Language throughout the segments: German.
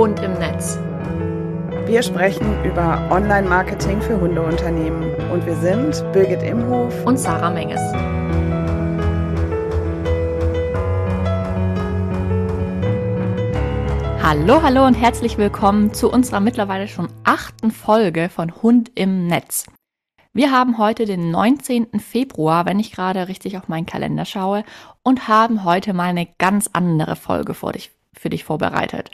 Hund im Netz. Wir sprechen über Online-Marketing für Hundeunternehmen und wir sind Birgit Imhof und Sarah Menges. Hallo, hallo und herzlich willkommen zu unserer mittlerweile schon achten Folge von Hund im Netz. Wir haben heute den 19. Februar, wenn ich gerade richtig auf meinen Kalender schaue, und haben heute mal eine ganz andere Folge für dich, für dich vorbereitet.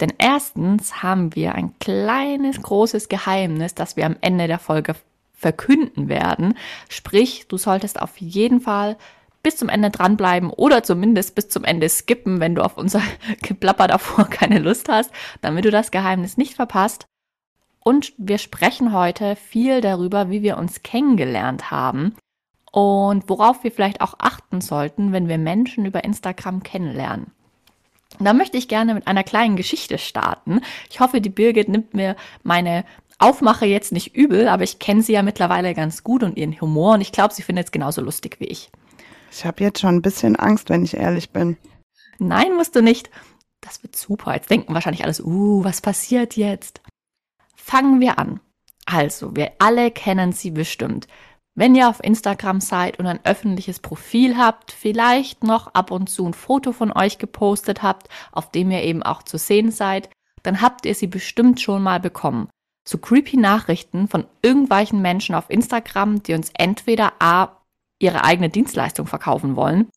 Denn erstens haben wir ein kleines, großes Geheimnis, das wir am Ende der Folge verkünden werden. Sprich, du solltest auf jeden Fall bis zum Ende dranbleiben oder zumindest bis zum Ende skippen, wenn du auf unser Geplapper davor keine Lust hast, damit du das Geheimnis nicht verpasst. Und wir sprechen heute viel darüber, wie wir uns kennengelernt haben und worauf wir vielleicht auch achten sollten, wenn wir Menschen über Instagram kennenlernen. Da möchte ich gerne mit einer kleinen Geschichte starten. Ich hoffe, die Birgit nimmt mir meine Aufmache jetzt nicht übel, aber ich kenne sie ja mittlerweile ganz gut und ihren Humor und ich glaube, sie findet es genauso lustig wie ich. Ich habe jetzt schon ein bisschen Angst, wenn ich ehrlich bin. Nein, musst du nicht. Das wird super. Jetzt denken wahrscheinlich alles, uh, was passiert jetzt? Fangen wir an. Also, wir alle kennen sie bestimmt. Wenn ihr auf Instagram seid und ein öffentliches Profil habt, vielleicht noch ab und zu ein Foto von euch gepostet habt, auf dem ihr eben auch zu sehen seid, dann habt ihr sie bestimmt schon mal bekommen. So creepy Nachrichten von irgendwelchen Menschen auf Instagram, die uns entweder A ihre eigene Dienstleistung verkaufen wollen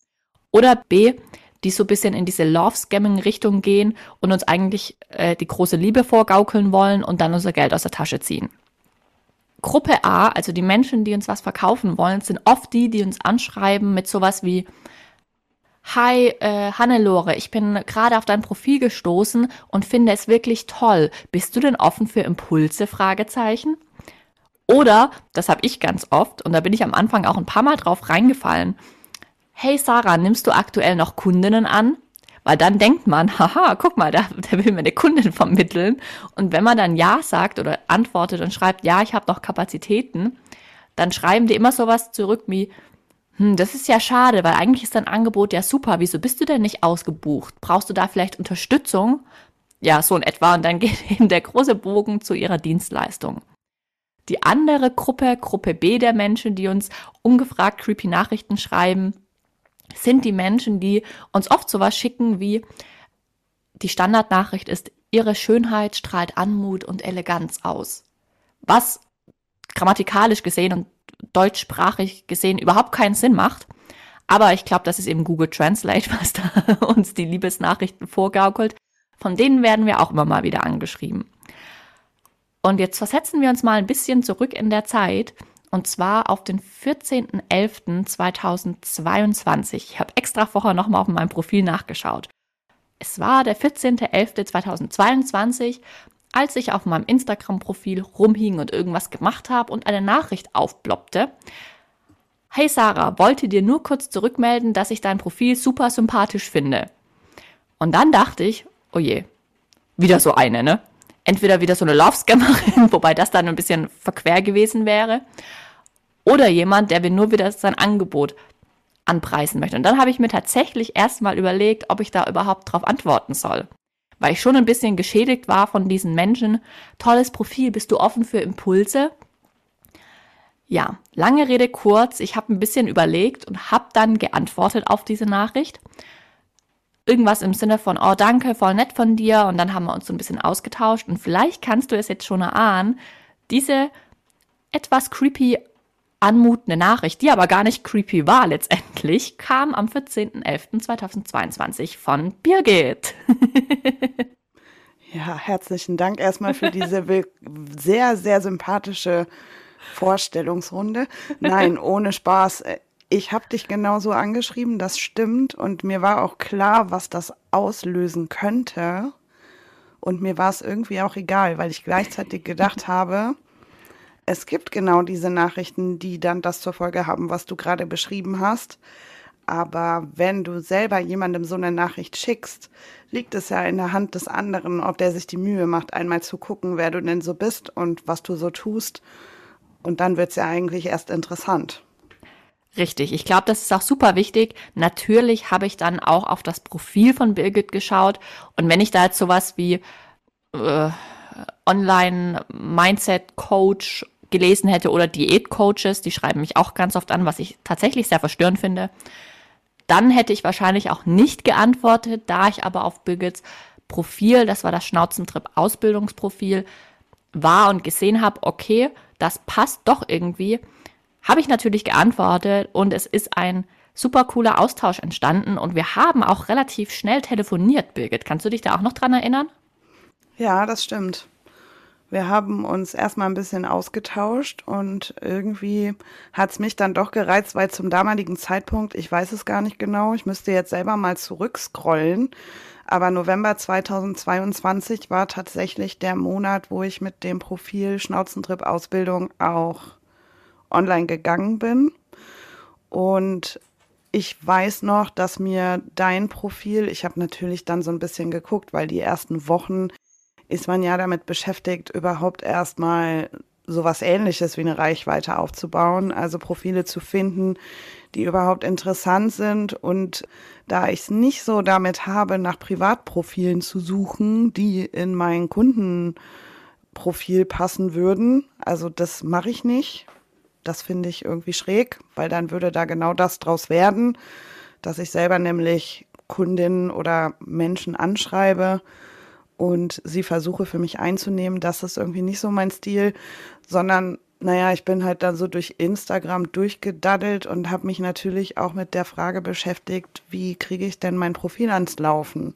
oder B, die so ein bisschen in diese Love-Scamming-Richtung gehen und uns eigentlich äh, die große Liebe vorgaukeln wollen und dann unser Geld aus der Tasche ziehen. Gruppe A, also die Menschen, die uns was verkaufen wollen, sind oft die, die uns anschreiben mit sowas wie Hi, äh, Hannelore, ich bin gerade auf dein Profil gestoßen und finde es wirklich toll. Bist du denn offen für Impulse? Fragezeichen. Oder, das habe ich ganz oft und da bin ich am Anfang auch ein paar Mal drauf reingefallen. Hey Sarah, nimmst du aktuell noch Kundinnen an? Weil dann denkt man, haha, guck mal, der, der will mir eine Kundin vermitteln. Und wenn man dann Ja sagt oder antwortet und schreibt, ja, ich habe noch Kapazitäten, dann schreiben die immer sowas zurück wie, hm, das ist ja schade, weil eigentlich ist dein Angebot ja super. Wieso bist du denn nicht ausgebucht? Brauchst du da vielleicht Unterstützung? Ja, so in etwa. Und dann geht eben der große Bogen zu ihrer Dienstleistung. Die andere Gruppe, Gruppe B der Menschen, die uns ungefragt creepy Nachrichten schreiben, sind die Menschen, die uns oft sowas schicken wie die Standardnachricht ist, ihre Schönheit strahlt Anmut und Eleganz aus. Was grammatikalisch gesehen und deutschsprachig gesehen überhaupt keinen Sinn macht. Aber ich glaube, das ist eben Google Translate, was da uns die Liebesnachrichten vorgaukelt. Von denen werden wir auch immer mal wieder angeschrieben. Und jetzt versetzen wir uns mal ein bisschen zurück in der Zeit und zwar auf den 14.11.2022. Ich habe extra vorher nochmal auf meinem Profil nachgeschaut. Es war der 14.11.2022, als ich auf meinem Instagram-Profil rumhing und irgendwas gemacht habe und eine Nachricht aufploppte. Hey Sarah, wollte dir nur kurz zurückmelden, dass ich dein Profil super sympathisch finde. Und dann dachte ich, oh je, wieder so eine, ne? entweder wieder so eine Love-Scammerin, wobei das dann ein bisschen verquer gewesen wäre, oder jemand, der mir nur wieder sein Angebot anpreisen möchte. Und dann habe ich mir tatsächlich erstmal überlegt, ob ich da überhaupt drauf antworten soll. Weil ich schon ein bisschen geschädigt war von diesen Menschen. Tolles Profil, bist du offen für Impulse? Ja, lange Rede kurz, ich habe ein bisschen überlegt und habe dann geantwortet auf diese Nachricht irgendwas im Sinne von, oh danke, voll nett von dir. Und dann haben wir uns so ein bisschen ausgetauscht. Und vielleicht kannst du es jetzt schon erahnen, diese etwas creepy anmutende Nachricht, die aber gar nicht creepy war letztendlich, kam am 14.11.2022 von Birgit. ja, herzlichen Dank erstmal für diese sehr, sehr sympathische Vorstellungsrunde. Nein, ohne Spaß ich habe dich genauso angeschrieben, das stimmt. Und mir war auch klar, was das auslösen könnte. Und mir war es irgendwie auch egal, weil ich gleichzeitig gedacht habe, es gibt genau diese Nachrichten, die dann das zur Folge haben, was du gerade beschrieben hast. Aber wenn du selber jemandem so eine Nachricht schickst, liegt es ja in der Hand des anderen, ob der sich die Mühe macht, einmal zu gucken, wer du denn so bist und was du so tust. Und dann wird es ja eigentlich erst interessant. Richtig, ich glaube, das ist auch super wichtig. Natürlich habe ich dann auch auf das Profil von Birgit geschaut und wenn ich da jetzt sowas wie äh, Online-Mindset-Coach gelesen hätte oder Diät-Coaches, die schreiben mich auch ganz oft an, was ich tatsächlich sehr verstörend finde. Dann hätte ich wahrscheinlich auch nicht geantwortet, da ich aber auf Birgits Profil, das war das Schnauzentrip Ausbildungsprofil, war und gesehen habe, okay, das passt doch irgendwie, habe ich natürlich geantwortet und es ist ein super cooler Austausch entstanden und wir haben auch relativ schnell telefoniert, Birgit. Kannst du dich da auch noch dran erinnern? Ja, das stimmt. Wir haben uns erstmal ein bisschen ausgetauscht und irgendwie hat es mich dann doch gereizt, weil zum damaligen Zeitpunkt, ich weiß es gar nicht genau, ich müsste jetzt selber mal zurückscrollen, aber November 2022 war tatsächlich der Monat, wo ich mit dem Profil Schnauzentrip Ausbildung auch online gegangen bin. Und ich weiß noch, dass mir dein Profil, ich habe natürlich dann so ein bisschen geguckt, weil die ersten Wochen ist man ja damit beschäftigt, überhaupt erstmal sowas ähnliches wie eine Reichweite aufzubauen, also Profile zu finden, die überhaupt interessant sind. Und da ich es nicht so damit habe, nach Privatprofilen zu suchen, die in mein Kundenprofil passen würden, also das mache ich nicht. Das finde ich irgendwie schräg, weil dann würde da genau das draus werden, dass ich selber nämlich Kundinnen oder Menschen anschreibe und sie versuche für mich einzunehmen. Das ist irgendwie nicht so mein Stil, sondern naja, ich bin halt dann so durch Instagram durchgedaddelt und habe mich natürlich auch mit der Frage beschäftigt, wie kriege ich denn mein Profil ans Laufen?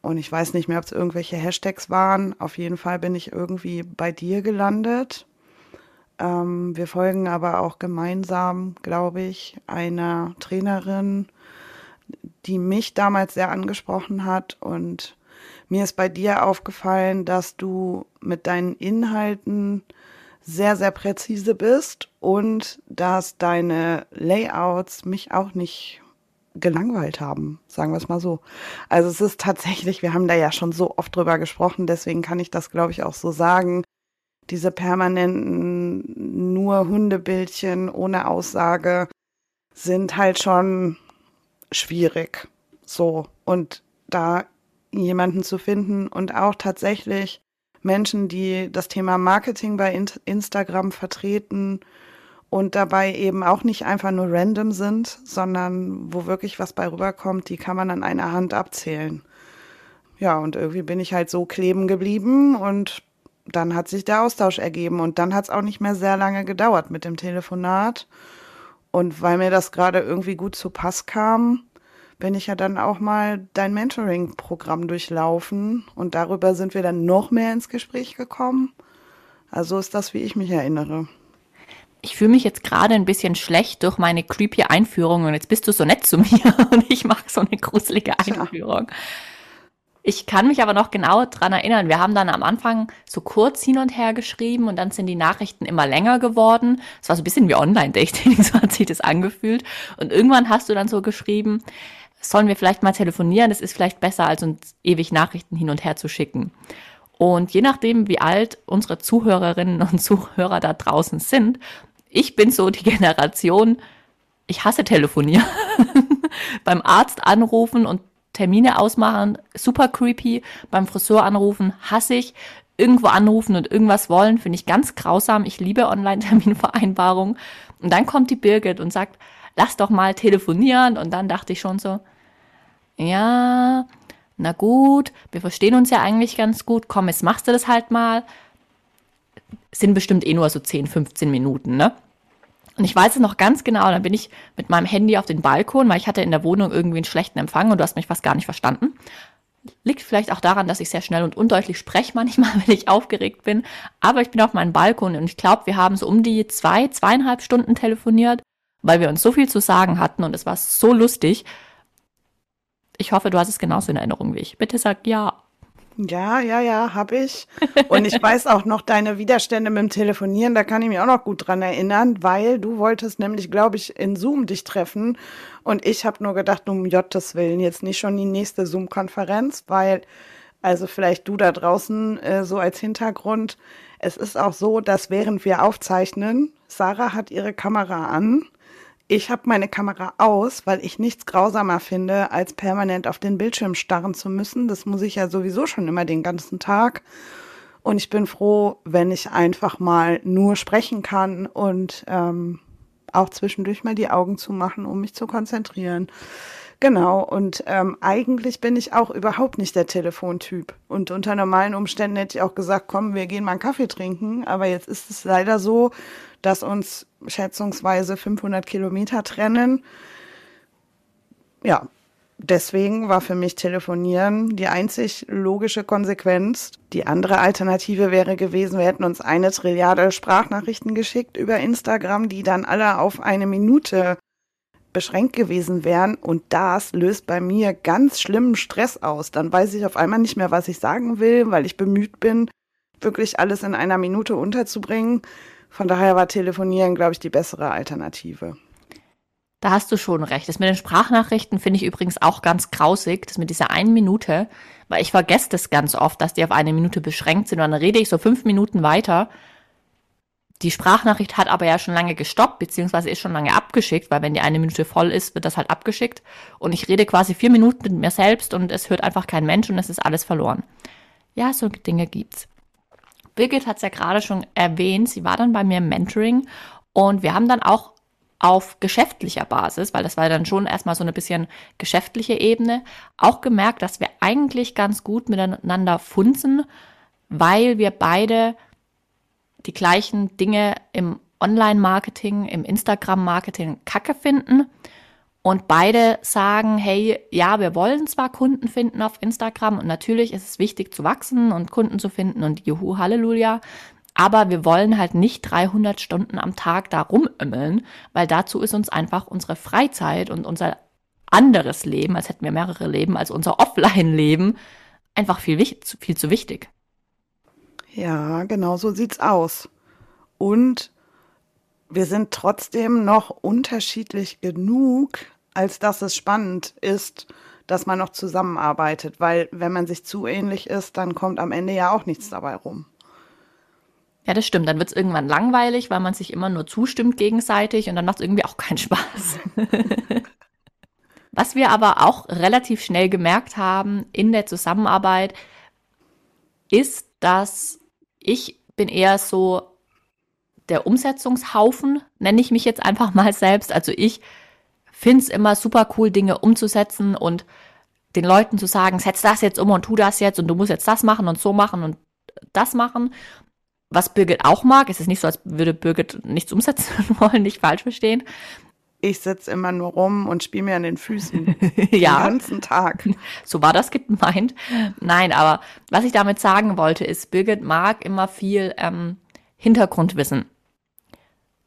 Und ich weiß nicht mehr, ob es irgendwelche Hashtags waren. Auf jeden Fall bin ich irgendwie bei dir gelandet. Ähm, wir folgen aber auch gemeinsam, glaube ich, einer Trainerin, die mich damals sehr angesprochen hat und mir ist bei dir aufgefallen, dass du mit deinen Inhalten sehr, sehr präzise bist und dass deine Layouts mich auch nicht gelangweilt haben, sagen wir es mal so. Also es ist tatsächlich, wir haben da ja schon so oft drüber gesprochen, deswegen kann ich das, glaube ich, auch so sagen. Diese permanenten nur Hundebildchen ohne Aussage sind halt schon schwierig. So. Und da jemanden zu finden und auch tatsächlich Menschen, die das Thema Marketing bei Instagram vertreten und dabei eben auch nicht einfach nur random sind, sondern wo wirklich was bei rüberkommt, die kann man an einer Hand abzählen. Ja, und irgendwie bin ich halt so kleben geblieben und dann hat sich der Austausch ergeben und dann hat es auch nicht mehr sehr lange gedauert mit dem Telefonat. Und weil mir das gerade irgendwie gut zu Pass kam, bin ich ja dann auch mal dein Mentoring-Programm durchlaufen und darüber sind wir dann noch mehr ins Gespräch gekommen. Also ist das, wie ich mich erinnere. Ich fühle mich jetzt gerade ein bisschen schlecht durch meine creepy Einführung und jetzt bist du so nett zu mir und ich mache so eine gruselige Einführung. Ja. Ich kann mich aber noch genau dran erinnern. Wir haben dann am Anfang so kurz hin und her geschrieben und dann sind die Nachrichten immer länger geworden. Es war so ein bisschen wie Online-Dating, so hat sich das angefühlt. Und irgendwann hast du dann so geschrieben, sollen wir vielleicht mal telefonieren? Das ist vielleicht besser, als uns ewig Nachrichten hin und her zu schicken. Und je nachdem, wie alt unsere Zuhörerinnen und Zuhörer da draußen sind, ich bin so die Generation, ich hasse telefonieren. Beim Arzt anrufen und Termine ausmachen, super creepy. Beim Friseur anrufen, hasse ich. Irgendwo anrufen und irgendwas wollen, finde ich ganz grausam. Ich liebe Online-Terminvereinbarungen. Und dann kommt die Birgit und sagt, lass doch mal telefonieren. Und dann dachte ich schon so, ja, na gut, wir verstehen uns ja eigentlich ganz gut, komm, jetzt machst du das halt mal. Sind bestimmt eh nur so 10, 15 Minuten, ne? Und ich weiß es noch ganz genau, dann bin ich mit meinem Handy auf den Balkon, weil ich hatte in der Wohnung irgendwie einen schlechten Empfang und du hast mich fast gar nicht verstanden. Liegt vielleicht auch daran, dass ich sehr schnell und undeutlich spreche manchmal, wenn ich aufgeregt bin. Aber ich bin auf meinem Balkon und ich glaube, wir haben so um die zwei, zweieinhalb Stunden telefoniert, weil wir uns so viel zu sagen hatten und es war so lustig. Ich hoffe, du hast es genauso in Erinnerung wie ich. Bitte sag ja. Ja, ja, ja, habe ich. Und ich weiß auch noch deine Widerstände mit dem Telefonieren, da kann ich mich auch noch gut dran erinnern, weil du wolltest nämlich, glaube ich, in Zoom dich treffen. Und ich habe nur gedacht, um Jottes Willen, jetzt nicht schon die nächste Zoom-Konferenz, weil, also vielleicht du da draußen äh, so als Hintergrund, es ist auch so, dass während wir aufzeichnen, Sarah hat ihre Kamera an Ich habe meine Kamera aus, weil ich nichts grausamer finde, als permanent auf den Bildschirm starren zu müssen. Das muss ich ja sowieso schon immer den ganzen Tag. Und ich bin froh, wenn ich einfach mal nur sprechen kann und ähm, auch zwischendurch mal die Augen zu machen, um mich zu konzentrieren. Genau, und ähm, eigentlich bin ich auch überhaupt nicht der Telefontyp. Und unter normalen Umständen hätte ich auch gesagt, komm, wir gehen mal einen Kaffee trinken. Aber jetzt ist es leider so, dass uns schätzungsweise 500 Kilometer trennen. Ja, deswegen war für mich Telefonieren die einzig logische Konsequenz. Die andere Alternative wäre gewesen, wir hätten uns eine Trilliarde Sprachnachrichten geschickt über Instagram, die dann alle auf eine Minute beschränkt gewesen wären und das löst bei mir ganz schlimmen Stress aus. Dann weiß ich auf einmal nicht mehr, was ich sagen will, weil ich bemüht bin, wirklich alles in einer Minute unterzubringen. Von daher war Telefonieren, glaube ich, die bessere Alternative. Da hast du schon recht. Das mit den Sprachnachrichten finde ich übrigens auch ganz grausig, das mit dieser einen Minute, weil ich vergesse das ganz oft, dass die auf eine Minute beschränkt sind und dann rede ich so fünf Minuten weiter die Sprachnachricht hat aber ja schon lange gestoppt, beziehungsweise ist schon lange abgeschickt, weil wenn die eine Minute voll ist, wird das halt abgeschickt. Und ich rede quasi vier Minuten mit mir selbst und es hört einfach kein Mensch und es ist alles verloren. Ja, so Dinge gibt's. Birgit hat es ja gerade schon erwähnt, sie war dann bei mir im Mentoring und wir haben dann auch auf geschäftlicher Basis, weil das war dann schon erstmal so eine bisschen geschäftliche Ebene, auch gemerkt, dass wir eigentlich ganz gut miteinander funzen, weil wir beide die gleichen Dinge im Online-Marketing, im Instagram-Marketing kacke finden und beide sagen, hey, ja, wir wollen zwar Kunden finden auf Instagram und natürlich ist es wichtig zu wachsen und Kunden zu finden und juhu, Halleluja, aber wir wollen halt nicht 300 Stunden am Tag da rumömmeln, weil dazu ist uns einfach unsere Freizeit und unser anderes Leben, als hätten wir mehrere Leben, als unser Offline-Leben, einfach viel, viel zu wichtig. Ja, genau so sieht's aus. Und wir sind trotzdem noch unterschiedlich genug, als dass es spannend ist, dass man noch zusammenarbeitet, weil wenn man sich zu ähnlich ist, dann kommt am Ende ja auch nichts dabei rum. Ja, das stimmt. Dann wird es irgendwann langweilig, weil man sich immer nur zustimmt gegenseitig und dann macht es irgendwie auch keinen Spaß. Was wir aber auch relativ schnell gemerkt haben in der Zusammenarbeit, ist, dass ich bin eher so der Umsetzungshaufen, nenne ich mich jetzt einfach mal selbst. Also ich finde es immer super cool, Dinge umzusetzen und den Leuten zu sagen, setz das jetzt um und tu das jetzt und du musst jetzt das machen und so machen und das machen. Was Birgit auch mag, es ist nicht so, als würde Birgit nichts umsetzen wollen, nicht falsch verstehen ich sitze immer nur rum und spiele mir an den Füßen ja. den ganzen Tag. So war das gemeint. Nein, aber was ich damit sagen wollte, ist, Birgit mag immer viel ähm, Hintergrundwissen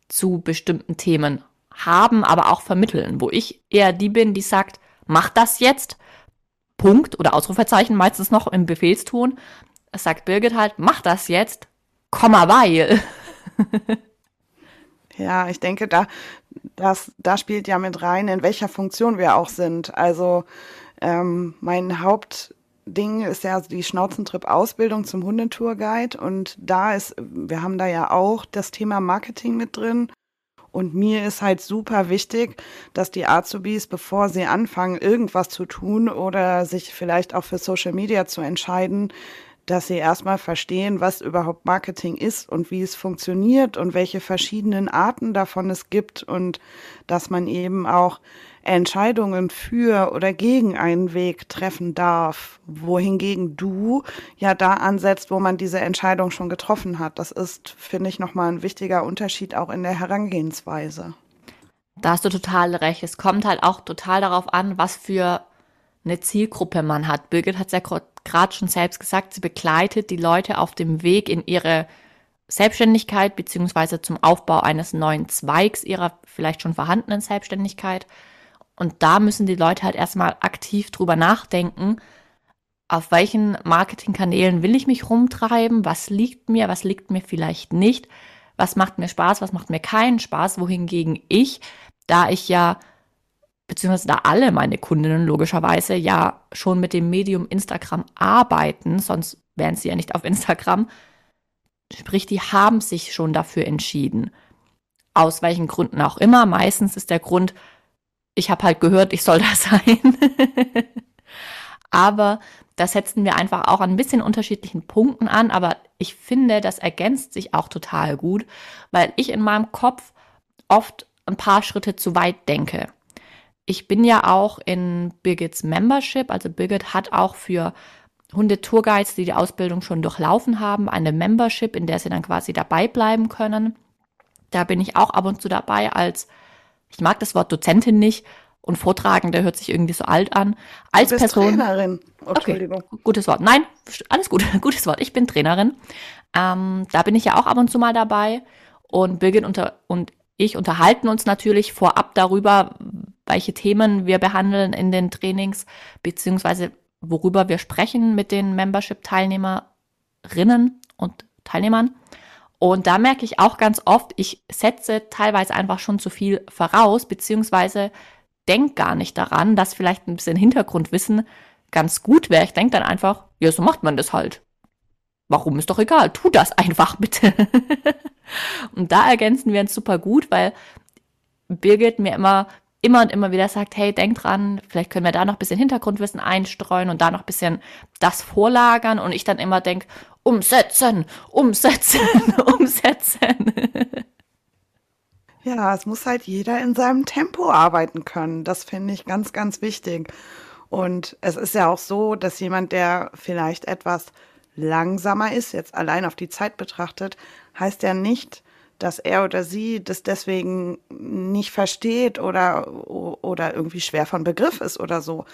zu bestimmten Themen haben, aber auch vermitteln, wo ich eher die bin, die sagt, mach das jetzt, Punkt oder Ausrufezeichen meistens noch im Befehlston. Es sagt Birgit halt, mach das jetzt, Komma weil. Ja, ich denke, da, das, da spielt ja mit rein, in welcher Funktion wir auch sind. Also ähm, mein Hauptding ist ja die Schnauzentrip-Ausbildung zum Hundetourguide und da ist, wir haben da ja auch das Thema Marketing mit drin. Und mir ist halt super wichtig, dass die Azubis, bevor sie anfangen, irgendwas zu tun oder sich vielleicht auch für Social Media zu entscheiden, dass sie erstmal verstehen, was überhaupt Marketing ist und wie es funktioniert und welche verschiedenen Arten davon es gibt und dass man eben auch Entscheidungen für oder gegen einen Weg treffen darf, wohingegen du ja da ansetzt, wo man diese Entscheidung schon getroffen hat. Das ist, finde ich, nochmal ein wichtiger Unterschied auch in der Herangehensweise. Da hast du total recht. Es kommt halt auch total darauf an, was für eine Zielgruppe man hat. Birgit hat es ja gerade schon selbst gesagt, sie begleitet die Leute auf dem Weg in ihre Selbstständigkeit beziehungsweise zum Aufbau eines neuen Zweigs ihrer vielleicht schon vorhandenen Selbstständigkeit. Und da müssen die Leute halt erstmal aktiv drüber nachdenken, auf welchen Marketingkanälen will ich mich rumtreiben, was liegt mir, was liegt mir vielleicht nicht, was macht mir Spaß, was macht mir keinen Spaß, wohingegen ich, da ich ja beziehungsweise da alle meine Kundinnen logischerweise ja schon mit dem Medium Instagram arbeiten, sonst wären sie ja nicht auf Instagram. Sprich, die haben sich schon dafür entschieden. Aus welchen Gründen auch immer. Meistens ist der Grund, ich habe halt gehört, ich soll da sein. aber da setzen wir einfach auch an ein bisschen unterschiedlichen Punkten an. Aber ich finde, das ergänzt sich auch total gut, weil ich in meinem Kopf oft ein paar Schritte zu weit denke. Ich bin ja auch in Birgits Membership, also Birgit hat auch für Hunde-Tourguides, die die Ausbildung schon durchlaufen haben, eine Membership, in der sie dann quasi dabei bleiben können. Da bin ich auch ab und zu dabei als, ich mag das Wort Dozentin nicht und Vortragende hört sich irgendwie so alt an. Als du bist Person. Trainerin. Okay, gutes Wort. Nein, alles gut, gutes Wort. Ich bin Trainerin. Ähm, da bin ich ja auch ab und zu mal dabei. Und Birgit unter, und ich unterhalten uns natürlich vorab darüber, welche Themen wir behandeln in den Trainings, beziehungsweise worüber wir sprechen mit den Membership-Teilnehmerinnen und Teilnehmern. Und da merke ich auch ganz oft, ich setze teilweise einfach schon zu viel voraus, beziehungsweise denke gar nicht daran, dass vielleicht ein bisschen Hintergrundwissen ganz gut wäre. Ich denke dann einfach, ja, so macht man das halt. Warum ist doch egal, tu das einfach bitte. Und da ergänzen wir uns super gut, weil Birgit mir immer immer und immer wieder sagt, hey, denk dran, vielleicht können wir da noch ein bisschen Hintergrundwissen einstreuen und da noch ein bisschen das vorlagern und ich dann immer denk, umsetzen, umsetzen, umsetzen. Ja, es muss halt jeder in seinem Tempo arbeiten können. Das finde ich ganz, ganz wichtig. Und es ist ja auch so, dass jemand, der vielleicht etwas langsamer ist, jetzt allein auf die Zeit betrachtet, heißt ja nicht, dass er oder sie das deswegen nicht versteht oder, oder irgendwie schwer von Begriff ist oder so.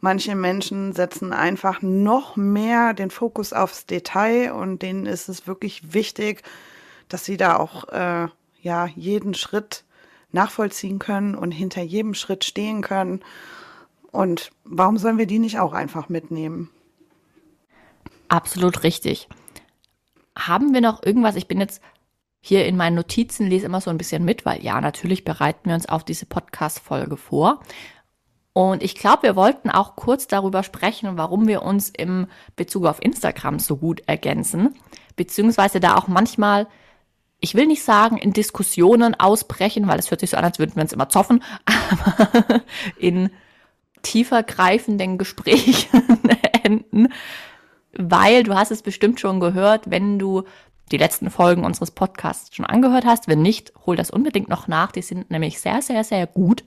Manche Menschen setzen einfach noch mehr den Fokus aufs Detail und denen ist es wirklich wichtig, dass sie da auch äh, ja jeden Schritt nachvollziehen können und hinter jedem Schritt stehen können. Und warum sollen wir die nicht auch einfach mitnehmen? Absolut richtig. Haben wir noch irgendwas? Ich bin jetzt hier in meinen Notizen lese immer so ein bisschen mit, weil ja, natürlich bereiten wir uns auf diese Podcast-Folge vor. Und ich glaube, wir wollten auch kurz darüber sprechen, warum wir uns im Bezug auf Instagram so gut ergänzen, beziehungsweise da auch manchmal, ich will nicht sagen, in Diskussionen ausbrechen, weil es hört sich so an, als würden wir uns immer zoffen, aber in tiefer greifenden Gesprächen enden, weil du hast es bestimmt schon gehört, wenn du die letzten Folgen unseres Podcasts schon angehört hast. Wenn nicht, hol das unbedingt noch nach. Die sind nämlich sehr, sehr, sehr gut.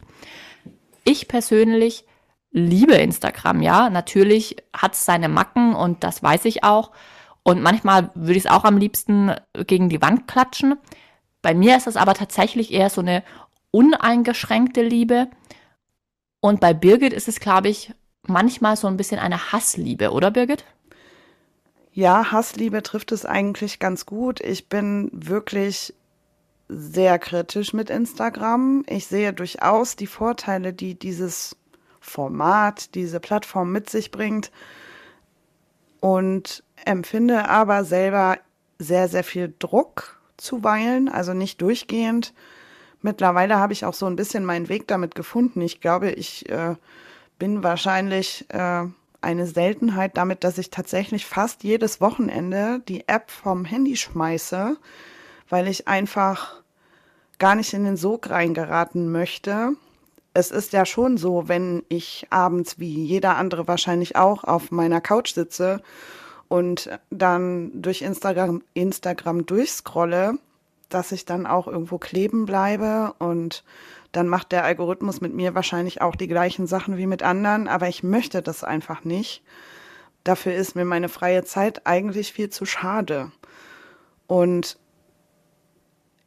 Ich persönlich liebe Instagram, ja. Natürlich hat es seine Macken und das weiß ich auch. Und manchmal würde ich es auch am liebsten gegen die Wand klatschen. Bei mir ist das aber tatsächlich eher so eine uneingeschränkte Liebe. Und bei Birgit ist es, glaube ich, manchmal so ein bisschen eine Hassliebe, oder Birgit? Ja, Hassliebe trifft es eigentlich ganz gut. Ich bin wirklich sehr kritisch mit Instagram. Ich sehe durchaus die Vorteile, die dieses Format, diese Plattform mit sich bringt und empfinde aber selber sehr, sehr viel Druck zuweilen, also nicht durchgehend. Mittlerweile habe ich auch so ein bisschen meinen Weg damit gefunden. Ich glaube, ich äh, bin wahrscheinlich äh, eine Seltenheit damit, dass ich tatsächlich fast jedes Wochenende die App vom Handy schmeiße, weil ich einfach gar nicht in den Sog reingeraten möchte. Es ist ja schon so, wenn ich abends wie jeder andere wahrscheinlich auch auf meiner Couch sitze und dann durch Instagram, Instagram durchscrolle, dass ich dann auch irgendwo kleben bleibe und dann macht der Algorithmus mit mir wahrscheinlich auch die gleichen Sachen wie mit anderen, aber ich möchte das einfach nicht. Dafür ist mir meine freie Zeit eigentlich viel zu schade. Und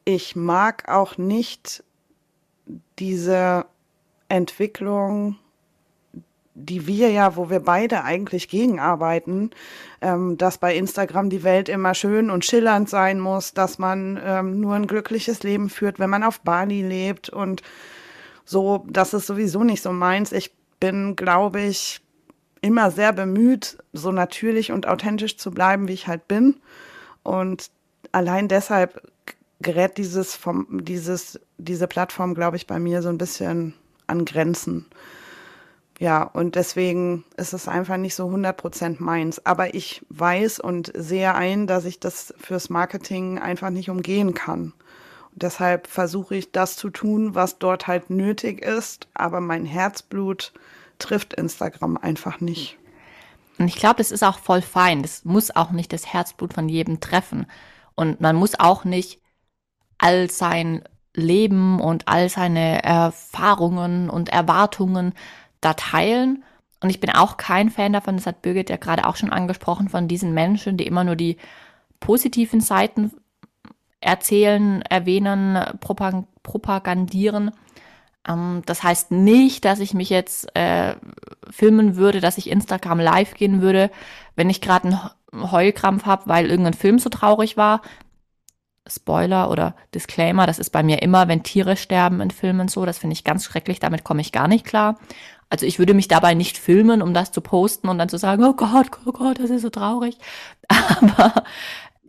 ich mag auch nicht diese Entwicklung die wir ja, wo wir beide eigentlich gegenarbeiten, ähm, dass bei Instagram die Welt immer schön und schillernd sein muss, dass man ähm, nur ein glückliches Leben führt, wenn man auf Bali lebt und so, das ist sowieso nicht so meins. Ich bin, glaube ich, immer sehr bemüht, so natürlich und authentisch zu bleiben, wie ich halt bin. Und allein deshalb gerät dieses vom, dieses, diese Plattform, glaube ich, bei mir so ein bisschen an Grenzen. Ja, und deswegen ist es einfach nicht so 100% meins. Aber ich weiß und sehe ein, dass ich das fürs Marketing einfach nicht umgehen kann. deshalb versuche ich das zu tun, was dort halt nötig ist, aber mein Herzblut trifft Instagram einfach nicht. Und ich glaube, das ist auch voll fein. Das muss auch nicht das Herzblut von jedem treffen. Und man muss auch nicht all sein Leben und all seine Erfahrungen und Erwartungen da teilen. Und ich bin auch kein Fan davon, das hat Birgit ja gerade auch schon angesprochen, von diesen Menschen, die immer nur die positiven Seiten erzählen, erwähnen, propagandieren. Ähm, das heißt nicht, dass ich mich jetzt äh, filmen würde, dass ich Instagram live gehen würde, wenn ich gerade einen Heulkrampf habe, weil irgendein Film so traurig war. Spoiler oder Disclaimer, das ist bei mir immer, wenn Tiere sterben in Filmen so, das finde ich ganz schrecklich, damit komme ich gar nicht klar. Also ich würde mich dabei nicht filmen, um das zu posten und dann zu sagen, oh Gott, oh Gott, das ist so traurig. Aber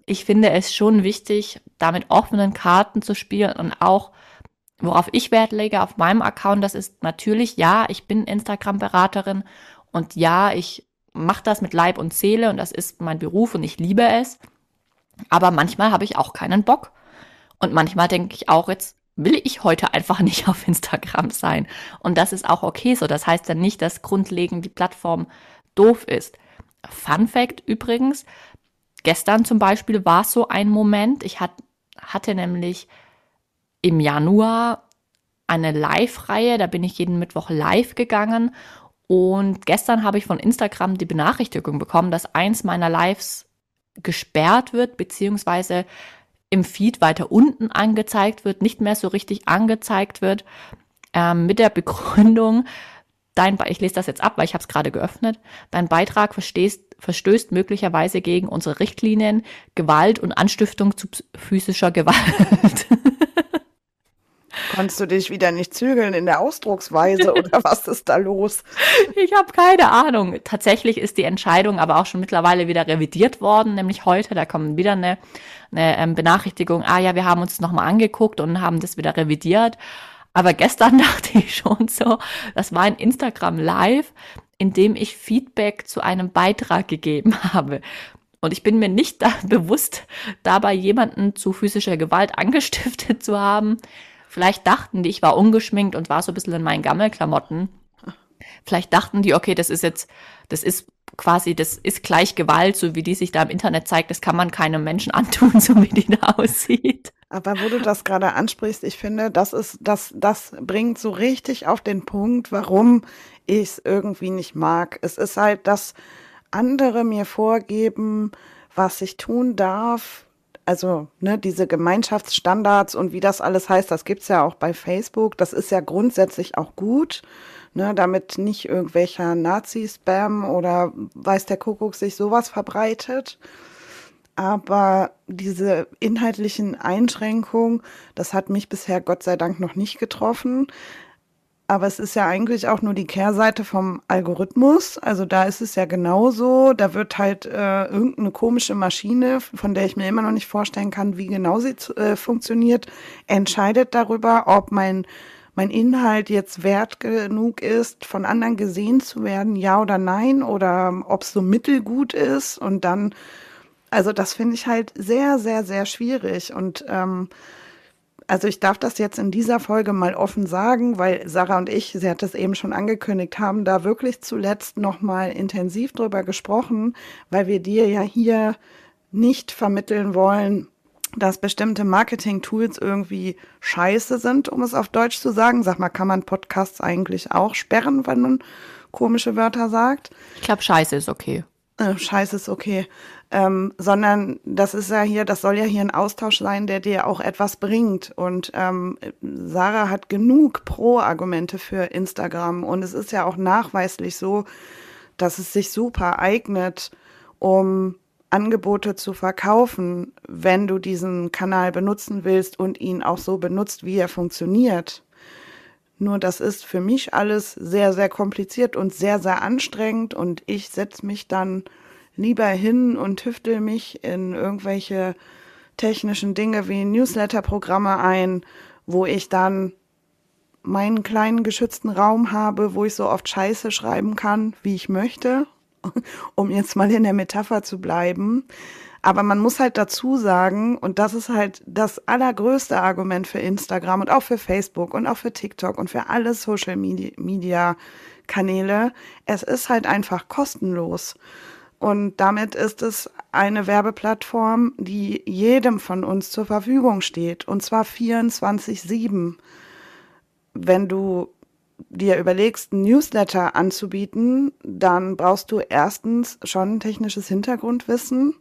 ich finde es schon wichtig, damit offenen Karten zu spielen und auch, worauf ich Wert lege auf meinem Account, das ist natürlich, ja, ich bin Instagram-Beraterin und ja, ich mache das mit Leib und Seele und das ist mein Beruf und ich liebe es. Aber manchmal habe ich auch keinen Bock. Und manchmal denke ich auch, jetzt will ich heute einfach nicht auf Instagram sein. Und das ist auch okay so. Das heißt dann nicht, dass grundlegend die Plattform doof ist. Fun Fact übrigens, Gestern zum Beispiel war so ein Moment. Ich hat, hatte nämlich im Januar eine Live-Reihe, da bin ich jeden Mittwoch live gegangen. Und gestern habe ich von Instagram die Benachrichtigung bekommen, dass eins meiner Lives gesperrt wird, beziehungsweise im Feed weiter unten angezeigt wird, nicht mehr so richtig angezeigt wird, ähm, mit der Begründung, dein, ich lese das jetzt ab, weil ich habe es gerade geöffnet, dein Beitrag verstehst, verstößt möglicherweise gegen unsere Richtlinien Gewalt und Anstiftung zu physischer Gewalt. Konntest du dich wieder nicht zügeln in der Ausdrucksweise oder was ist da los? Ich habe keine Ahnung. Tatsächlich ist die Entscheidung aber auch schon mittlerweile wieder revidiert worden, nämlich heute. Da kommt wieder eine, eine ähm, Benachrichtigung. Ah ja, wir haben uns nochmal angeguckt und haben das wieder revidiert. Aber gestern dachte ich schon so, das war ein Instagram Live indem ich Feedback zu einem Beitrag gegeben habe. Und ich bin mir nicht da bewusst, dabei jemanden zu physischer Gewalt angestiftet zu haben. Vielleicht dachten die, ich war ungeschminkt und war so ein bisschen in meinen Gammelklamotten. Vielleicht dachten die, okay, das ist jetzt, das ist quasi, das ist gleich Gewalt, so wie die sich da im Internet zeigt. Das kann man keinem Menschen antun, so wie die da aussieht. Aber wo du das gerade ansprichst, ich finde, das ist, das, das bringt so richtig auf den Punkt, warum ich es irgendwie nicht mag. Es ist halt, dass andere mir vorgeben, was ich tun darf. Also, ne, diese Gemeinschaftsstandards und wie das alles heißt, das gibt's ja auch bei Facebook. Das ist ja grundsätzlich auch gut, ne, damit nicht irgendwelcher Nazi-Spam oder weiß der Kuckuck sich sowas verbreitet. Aber diese inhaltlichen Einschränkungen, das hat mich bisher Gott sei Dank noch nicht getroffen. Aber es ist ja eigentlich auch nur die Kehrseite vom Algorithmus. Also da ist es ja genauso. Da wird halt äh, irgendeine komische Maschine, von der ich mir immer noch nicht vorstellen kann, wie genau sie äh, funktioniert, entscheidet darüber, ob mein, mein Inhalt jetzt wert genug ist, von anderen gesehen zu werden, ja oder nein, oder ob es so mittelgut ist. Und dann, also das finde ich halt sehr, sehr, sehr schwierig. Und ähm, also ich darf das jetzt in dieser Folge mal offen sagen, weil Sarah und ich, sie hat es eben schon angekündigt, haben da wirklich zuletzt noch mal intensiv drüber gesprochen, weil wir dir ja hier nicht vermitteln wollen, dass bestimmte Marketing-Tools irgendwie scheiße sind, um es auf Deutsch zu sagen. Sag mal, kann man Podcasts eigentlich auch sperren, wenn man komische Wörter sagt? Ich glaube, scheiße ist okay. Äh, scheiße ist okay ähm, sondern das ist ja hier, das soll ja hier ein Austausch sein, der dir auch etwas bringt. Und ähm, Sarah hat genug Pro-Argumente für Instagram und es ist ja auch nachweislich so, dass es sich super eignet, um Angebote zu verkaufen, wenn du diesen Kanal benutzen willst und ihn auch so benutzt, wie er funktioniert. Nur das ist für mich alles sehr, sehr kompliziert und sehr, sehr anstrengend und ich setze mich dann lieber hin und tüftel mich in irgendwelche technischen Dinge wie Newsletter-Programme ein, wo ich dann meinen kleinen geschützten Raum habe, wo ich so oft Scheiße schreiben kann, wie ich möchte, um jetzt mal in der Metapher zu bleiben. Aber man muss halt dazu sagen, und das ist halt das allergrößte Argument für Instagram und auch für Facebook und auch für TikTok und für alle Social Media Kanäle, es ist halt einfach kostenlos. Und damit ist es eine Werbeplattform, die jedem von uns zur Verfügung steht. Und zwar 24-7. Wenn du dir überlegst, einen Newsletter anzubieten, dann brauchst du erstens schon technisches Hintergrundwissen.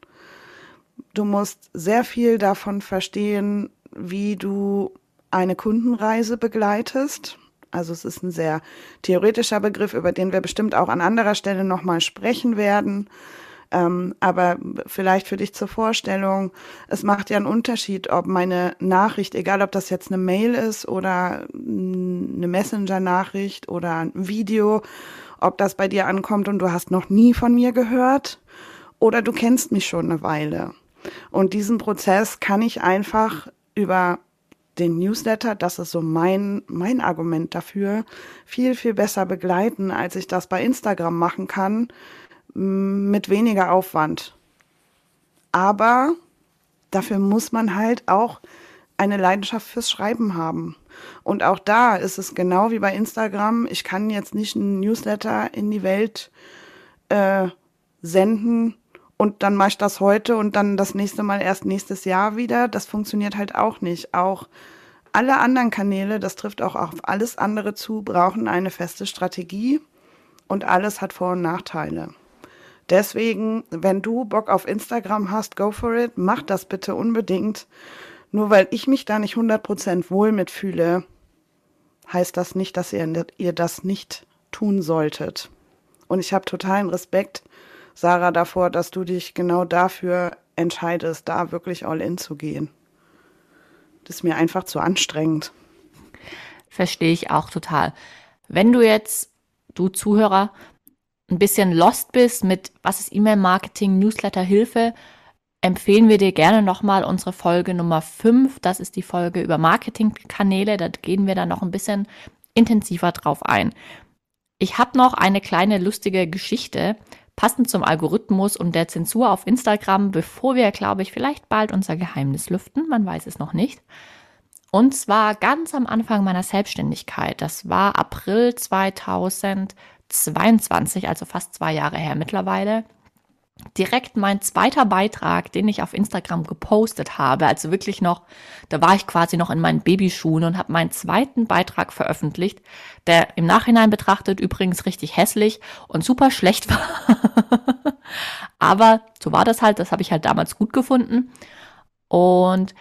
Du musst sehr viel davon verstehen, wie du eine Kundenreise begleitest. Also es ist ein sehr theoretischer Begriff, über den wir bestimmt auch an anderer Stelle nochmal sprechen werden. Ähm, aber vielleicht für dich zur Vorstellung, es macht ja einen Unterschied, ob meine Nachricht, egal ob das jetzt eine Mail ist oder eine Messenger-Nachricht oder ein Video, ob das bei dir ankommt und du hast noch nie von mir gehört oder du kennst mich schon eine Weile. Und diesen Prozess kann ich einfach über den Newsletter, das ist so mein, mein Argument dafür, viel, viel besser begleiten, als ich das bei Instagram machen kann, mit weniger Aufwand. Aber dafür muss man halt auch eine Leidenschaft fürs Schreiben haben. Und auch da ist es genau wie bei Instagram. Ich kann jetzt nicht einen Newsletter in die Welt äh, senden und dann mache ich das heute und dann das nächste Mal erst nächstes Jahr wieder. Das funktioniert halt auch nicht. Auch alle anderen Kanäle, das trifft auch auf alles andere zu, brauchen eine feste Strategie und alles hat Vor- und Nachteile. Deswegen, wenn du Bock auf Instagram hast, go for it, mach das bitte unbedingt. Nur weil ich mich da nicht 100% wohl mitfühle, heißt das nicht, dass ihr, ihr das nicht tun solltet. Und ich habe totalen Respekt, Sarah, davor, dass du dich genau dafür entscheidest, da wirklich all in zu gehen. Das ist mir einfach zu anstrengend. Verstehe ich auch total. Wenn du jetzt, du Zuhörer, ein bisschen lost bist mit was ist E-Mail-Marketing, Newsletter-Hilfe, empfehlen wir dir gerne nochmal unsere Folge Nummer 5. Das ist die Folge über Marketingkanäle. Da gehen wir dann noch ein bisschen intensiver drauf ein. Ich habe noch eine kleine lustige Geschichte, passend zum Algorithmus und der Zensur auf Instagram, bevor wir, glaube ich, vielleicht bald unser Geheimnis lüften. Man weiß es noch nicht. Und zwar ganz am Anfang meiner Selbstständigkeit. Das war April 2000. 22, also fast zwei Jahre her mittlerweile, direkt mein zweiter Beitrag, den ich auf Instagram gepostet habe, also wirklich noch, da war ich quasi noch in meinen Babyschuhen und habe meinen zweiten Beitrag veröffentlicht, der im Nachhinein betrachtet übrigens richtig hässlich und super schlecht war. Aber so war das halt, das habe ich halt damals gut gefunden. Und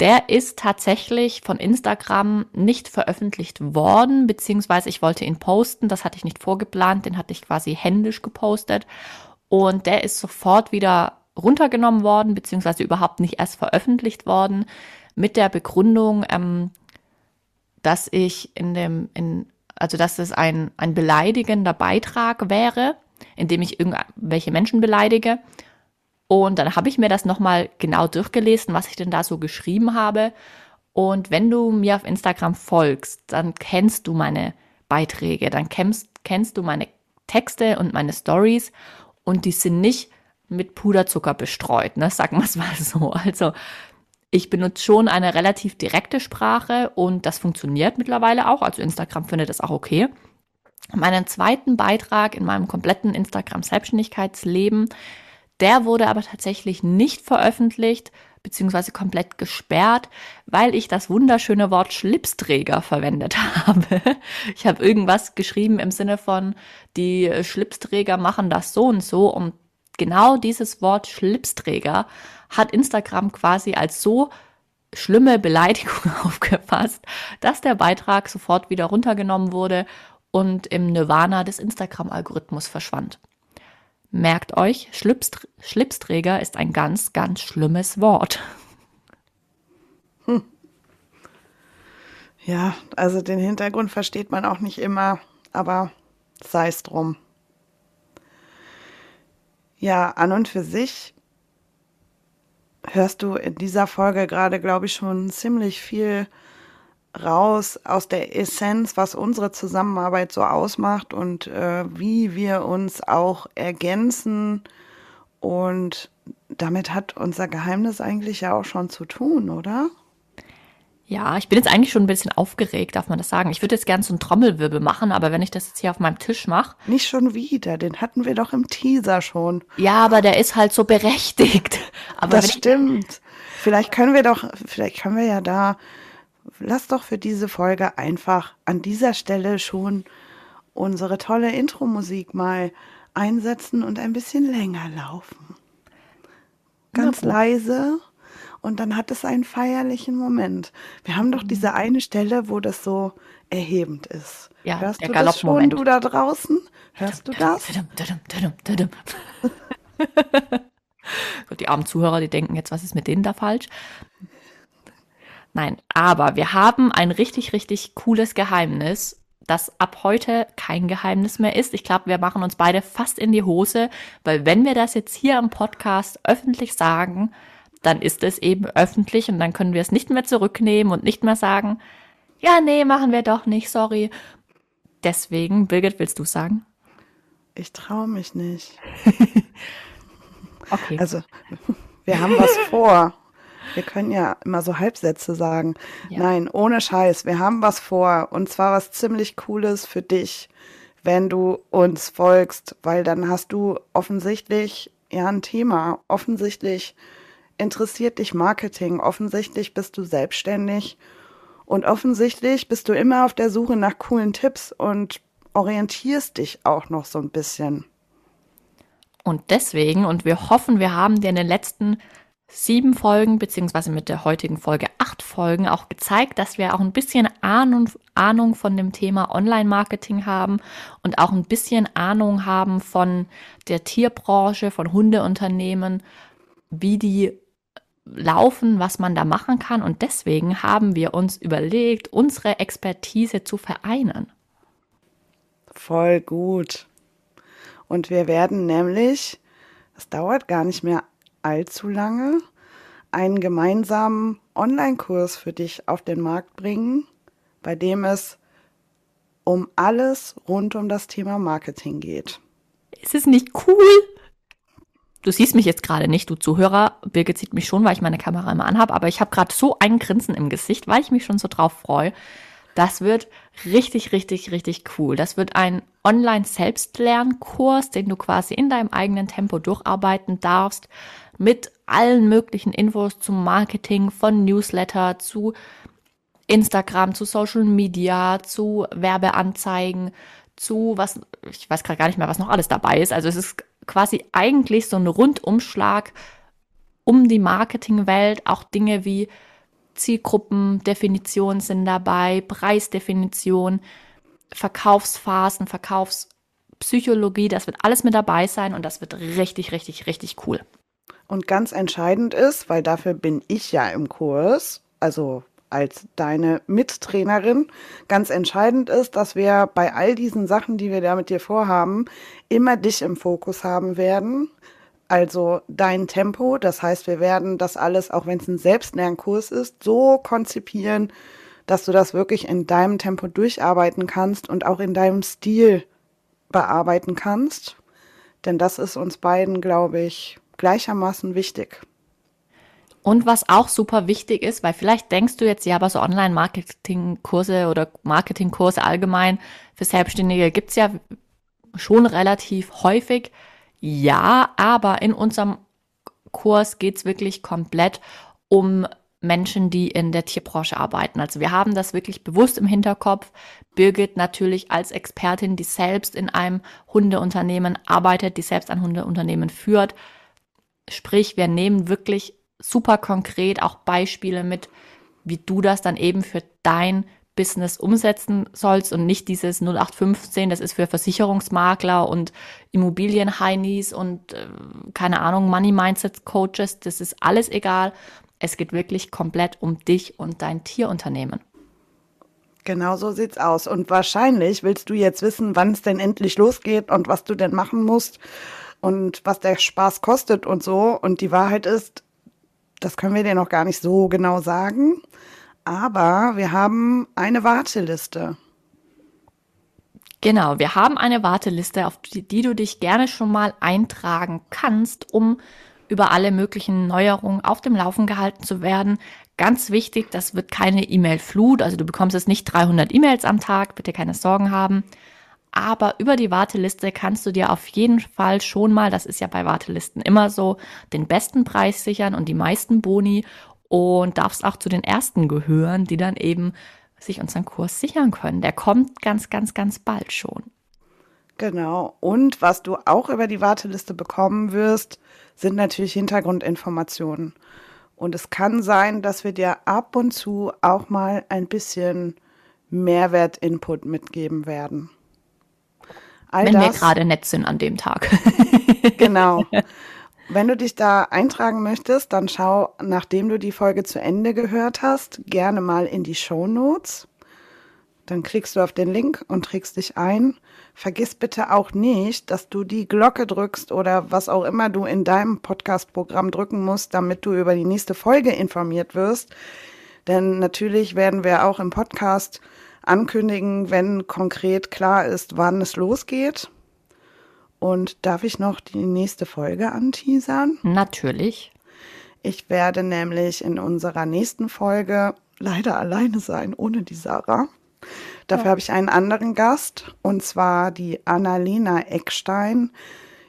der ist tatsächlich von Instagram nicht veröffentlicht worden, beziehungsweise ich wollte ihn posten, das hatte ich nicht vorgeplant, den hatte ich quasi händisch gepostet und der ist sofort wieder runtergenommen worden, beziehungsweise überhaupt nicht erst veröffentlicht worden, mit der Begründung, ähm, dass ich in dem, in, also dass es ein, ein beleidigender Beitrag wäre, in dem ich irgendwelche Menschen beleidige und dann habe ich mir das nochmal genau durchgelesen, was ich denn da so geschrieben habe. Und wenn du mir auf Instagram folgst, dann kennst du meine Beiträge, dann kennst, kennst du meine Texte und meine Stories und die sind nicht mit Puderzucker bestreut, ne? Sagen wir es mal so. Also ich benutze schon eine relativ direkte Sprache und das funktioniert mittlerweile auch. Also Instagram findet das auch okay. Meinen zweiten Beitrag in meinem kompletten Instagram-Selbstständigkeitsleben der wurde aber tatsächlich nicht veröffentlicht beziehungsweise komplett gesperrt, weil ich das wunderschöne Wort Schlipsträger verwendet habe. Ich habe irgendwas geschrieben im Sinne von, die Schlipsträger machen das so und so und genau dieses Wort Schlipsträger hat Instagram quasi als so schlimme Beleidigung aufgefasst, dass der Beitrag sofort wieder runtergenommen wurde und im Nirvana des Instagram-Algorithmus verschwand. Merkt euch, Schlipst Schlipsträger ist ein ganz, ganz schlimmes Wort. Hm. Ja, also den Hintergrund versteht man auch nicht immer, aber sei es drum. Ja, an und für sich hörst du in dieser Folge gerade, glaube ich, schon ziemlich viel raus aus der Essenz, was unsere Zusammenarbeit so ausmacht und äh, wie wir uns auch ergänzen und damit hat unser Geheimnis eigentlich ja auch schon zu tun, oder? Ja, ich bin jetzt eigentlich schon ein bisschen aufgeregt, darf man das sagen. Ich würde jetzt gerne so einen Trommelwirbel machen, aber wenn ich das jetzt hier auf meinem Tisch mache. Nicht schon wieder, den hatten wir doch im Teaser schon. Ja, aber der ist halt so berechtigt. Aber das stimmt. Vielleicht können wir doch, vielleicht können wir ja da, lass doch für diese Folge einfach an dieser Stelle schon unsere tolle Intro-Musik mal einsetzen und ein bisschen länger laufen. Ganz leise und dann hat es einen feierlichen Moment. Wir haben doch diese eine Stelle, wo das so erhebend ist. Ja, Hörst der du das schon, du da draußen? Hörst du das? Die armen Zuhörer, die denken jetzt, was ist mit denen da falsch? Nein, aber wir haben ein richtig, richtig cooles Geheimnis, das ab heute kein Geheimnis mehr ist. Ich glaube, wir machen uns beide fast in die Hose, weil wenn wir das jetzt hier im Podcast öffentlich sagen, dann ist es eben öffentlich und dann können wir es nicht mehr zurücknehmen und nicht mehr sagen, ja, nee, machen wir doch nicht, sorry. Deswegen, Birgit, willst du sagen? Ich traue mich nicht. Okay. Also, wir haben was vor. Wir können ja immer so Halbsätze sagen. Ja. Nein, ohne Scheiß. Wir haben was vor. Und zwar was ziemlich Cooles für dich, wenn du uns folgst, weil dann hast du offensichtlich ja ein Thema. Offensichtlich interessiert dich Marketing. Offensichtlich bist du selbstständig. Und offensichtlich bist du immer auf der Suche nach coolen Tipps und orientierst dich auch noch so ein bisschen. Und deswegen, und wir hoffen, wir haben dir in den letzten sieben Folgen, beziehungsweise mit der heutigen Folge acht Folgen, auch gezeigt, dass wir auch ein bisschen Ahnung, Ahnung von dem Thema Online-Marketing haben und auch ein bisschen Ahnung haben von der Tierbranche, von Hundeunternehmen, wie die laufen, was man da machen kann. Und deswegen haben wir uns überlegt, unsere Expertise zu vereinen. Voll gut. Und wir werden nämlich, das dauert gar nicht mehr allzu lange, einen gemeinsamen Online-Kurs für dich auf den Markt bringen, bei dem es um alles rund um das Thema Marketing geht. Ist es nicht cool? Du siehst mich jetzt gerade nicht, du Zuhörer. Birgit sieht mich schon, weil ich meine Kamera immer anhabe, aber ich habe gerade so ein Grinsen im Gesicht, weil ich mich schon so drauf freue. Das wird richtig, richtig, richtig cool. Das wird ein Online-Selbstlernkurs, den du quasi in deinem eigenen Tempo durcharbeiten darfst, mit allen möglichen Infos zum Marketing, von Newsletter zu Instagram, zu Social Media, zu Werbeanzeigen, zu was, ich weiß gerade gar nicht mehr, was noch alles dabei ist. Also es ist quasi eigentlich so ein Rundumschlag um die Marketingwelt, auch Dinge wie Zielgruppendefinition sind dabei, Preisdefinition, Verkaufsphasen, Verkaufspsychologie, das wird alles mit dabei sein und das wird richtig, richtig, richtig cool. Und ganz entscheidend ist, weil dafür bin ich ja im Kurs, also als deine Mittrainerin, ganz entscheidend ist, dass wir bei all diesen Sachen, die wir da mit dir vorhaben, immer dich im Fokus haben werden. Also dein Tempo, das heißt, wir werden das alles, auch wenn es ein Selbstlernkurs ist, so konzipieren, dass du das wirklich in deinem Tempo durcharbeiten kannst und auch in deinem Stil bearbeiten kannst. Denn das ist uns beiden, glaube ich, gleichermaßen wichtig. Und was auch super wichtig ist, weil vielleicht denkst du jetzt, ja, aber so Online-Marketing-Kurse oder Marketing-Kurse allgemein für Selbstständige gibt's ja schon relativ häufig. Ja, aber in unserem Kurs geht's wirklich komplett um Menschen, die in der Tierbranche arbeiten. Also wir haben das wirklich bewusst im Hinterkopf. Birgit natürlich als Expertin, die selbst in einem Hundeunternehmen arbeitet, die selbst ein Hundeunternehmen führt. Sprich, wir nehmen wirklich super konkret auch Beispiele mit, wie du das dann eben für dein Business umsetzen sollst und nicht dieses 0815, das ist für Versicherungsmakler und Immobilienheinis und äh, keine Ahnung, Money Mindset Coaches, das ist alles egal. Es geht wirklich komplett um dich und dein Tierunternehmen. Genau so sieht's aus. Und wahrscheinlich willst du jetzt wissen, wann es denn endlich losgeht und was du denn machen musst und was der Spaß kostet und so. Und die Wahrheit ist, das können wir dir noch gar nicht so genau sagen. Aber wir haben eine Warteliste. Genau, wir haben eine Warteliste, auf die, die du dich gerne schon mal eintragen kannst, um über alle möglichen Neuerungen auf dem Laufen gehalten zu werden. Ganz wichtig, das wird keine E-Mail-Flut, also du bekommst jetzt nicht 300 E-Mails am Tag, bitte keine Sorgen haben. Aber über die Warteliste kannst du dir auf jeden Fall schon mal, das ist ja bei Wartelisten immer so, den besten Preis sichern und die meisten Boni und darfst auch zu den ersten gehören, die dann eben sich unseren Kurs sichern können. Der kommt ganz, ganz, ganz bald schon. Genau. Und was du auch über die Warteliste bekommen wirst, sind natürlich Hintergrundinformationen. Und es kann sein, dass wir dir ab und zu auch mal ein bisschen Mehrwert-Input mitgeben werden. All Wenn das, wir gerade nett sind an dem Tag. genau. Wenn du dich da eintragen möchtest, dann schau, nachdem du die Folge zu Ende gehört hast, gerne mal in die Show Notes. Dann klickst du auf den Link und trägst dich ein. Vergiss bitte auch nicht, dass du die Glocke drückst oder was auch immer du in deinem Podcast-Programm drücken musst, damit du über die nächste Folge informiert wirst. Denn natürlich werden wir auch im Podcast ankündigen, wenn konkret klar ist, wann es losgeht. Und darf ich noch die nächste Folge anteasern? Natürlich. Ich werde nämlich in unserer nächsten Folge leider alleine sein, ohne die Sarah. Dafür ja. habe ich einen anderen Gast, und zwar die Annalena Eckstein,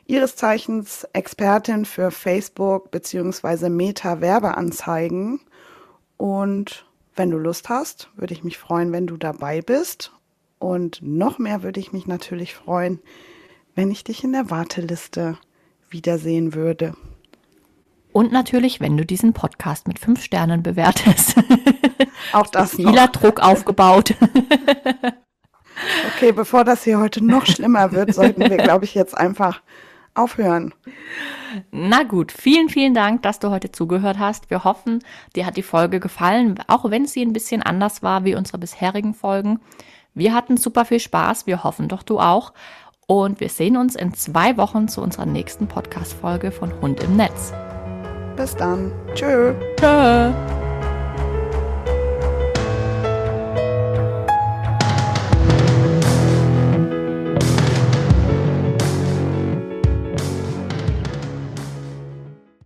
ihres Zeichens Expertin für Facebook bzw. Meta-Werbeanzeigen. Und wenn du Lust hast, würde ich mich freuen, wenn du dabei bist. Und noch mehr würde ich mich natürlich freuen, wenn ich dich in der Warteliste wiedersehen würde. Und natürlich, wenn du diesen Podcast mit fünf Sternen bewertest. Auch das noch. Vieler Druck aufgebaut. Okay, bevor das hier heute noch schlimmer wird, sollten wir, glaube ich, jetzt einfach aufhören. Na gut, vielen, vielen Dank, dass du heute zugehört hast. Wir hoffen, dir hat die Folge gefallen, auch wenn sie ein bisschen anders war wie unsere bisherigen Folgen. Wir hatten super viel Spaß, wir hoffen doch du auch. Und wir sehen uns in zwei Wochen zu unserer nächsten Podcast-Folge von Hund im Netz. Bis dann. Tschö. Tschö.